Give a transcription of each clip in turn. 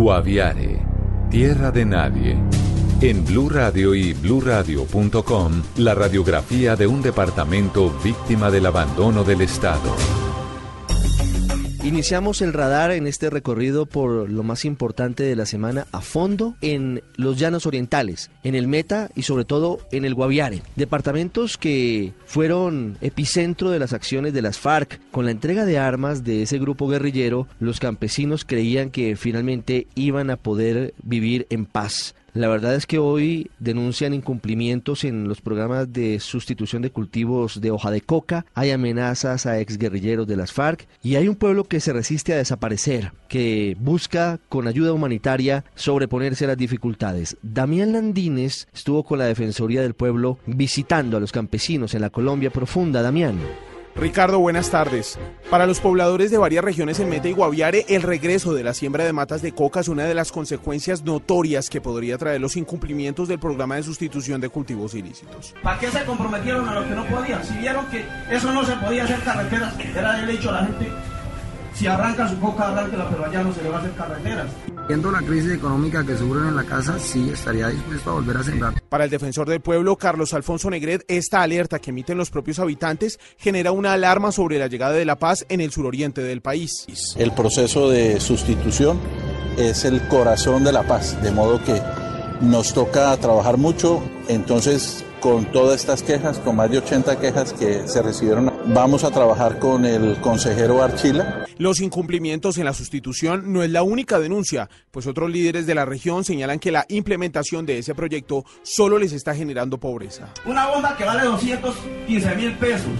Guaviare, tierra de nadie. En Blue Radio y bluradio.com, la radiografía de un departamento víctima del abandono del Estado. Iniciamos el radar en este recorrido por lo más importante de la semana a fondo en los llanos orientales, en el Meta y sobre todo en el Guaviare. Departamentos que fueron epicentro de las acciones de las FARC. Con la entrega de armas de ese grupo guerrillero, los campesinos creían que finalmente iban a poder vivir en paz. La verdad es que hoy denuncian incumplimientos en los programas de sustitución de cultivos de hoja de coca, hay amenazas a exguerrilleros de las FARC y hay un pueblo que se resiste a desaparecer, que busca con ayuda humanitaria sobreponerse a las dificultades. Damián Landines estuvo con la Defensoría del Pueblo visitando a los campesinos en la Colombia profunda. Damián. Ricardo, buenas tardes. Para los pobladores de varias regiones en Meta y Guaviare, el regreso de la siembra de matas de coca es una de las consecuencias notorias que podría traer los incumplimientos del programa de sustitución de cultivos ilícitos. ¿Para qué se comprometieron a lo que no podían? Si vieron que eso no se podía hacer carreteras, era el hecho a la gente si arranca su coca, arráncala, pero allá no se le va a hacer carreteras. Viendo la crisis económica que sufren en la casa, sí estaría dispuesto a volver a sembrar. Para el defensor del pueblo, Carlos Alfonso Negret, esta alerta que emiten los propios habitantes genera una alarma sobre la llegada de la paz en el suroriente del país. El proceso de sustitución es el corazón de la paz, de modo que nos toca trabajar mucho, entonces con todas estas quejas, con más de 80 quejas que se recibieron. Vamos a trabajar con el consejero Archila. Los incumplimientos en la sustitución no es la única denuncia, pues otros líderes de la región señalan que la implementación de ese proyecto solo les está generando pobreza. Una bomba que vale 215 mil pesos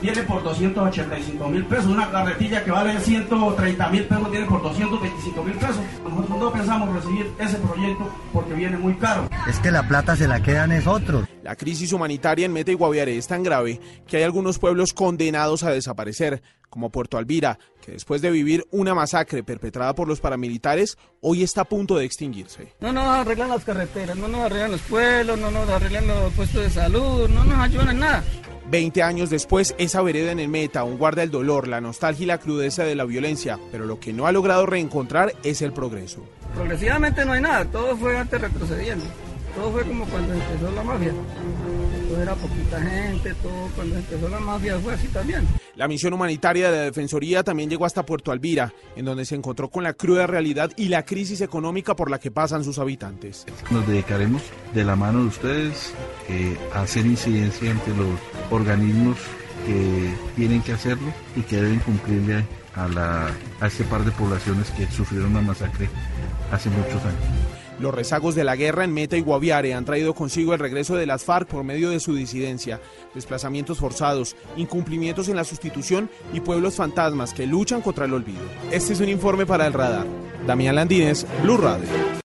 tiene por 285 mil pesos. Una carretilla que vale 130 mil pesos tiene por 225 mil pesos. Nosotros no pensamos recibir ese proyecto porque viene muy caro. Es que la plata se la quedan es otros. La crisis humanitaria en Meta y Guaviare es tan grave que hay algunos pueblos condenados a desaparecer, como Puerto Alvira, que después de vivir una masacre perpetrada por los paramilitares, hoy está a punto de extinguirse. No nos arreglan las carreteras, no nos arreglan los pueblos, no nos arreglan los puestos de salud, no nos ayudan en nada. Veinte años después, esa vereda en el meta aún guarda el dolor, la nostalgia y la crudeza de la violencia, pero lo que no ha logrado reencontrar es el progreso. Progresivamente no hay nada, todo fue antes retrocediendo. Todo fue como cuando empezó la mafia. Todo era poquita gente, todo cuando empezó la mafia fue así también. La misión humanitaria de la Defensoría también llegó hasta Puerto Alvira, en donde se encontró con la cruda realidad y la crisis económica por la que pasan sus habitantes. Nos dedicaremos de la mano de ustedes eh, a hacer incidencia entre los organismos que tienen que hacerlo y que deben cumplirle a, la, a este par de poblaciones que sufrieron una masacre hace muchos años. Los rezagos de la guerra en Meta y Guaviare han traído consigo el regreso de las FARC por medio de su disidencia, desplazamientos forzados, incumplimientos en la sustitución y pueblos fantasmas que luchan contra el olvido. Este es un informe para el radar. Damián Landines, Blue Radio.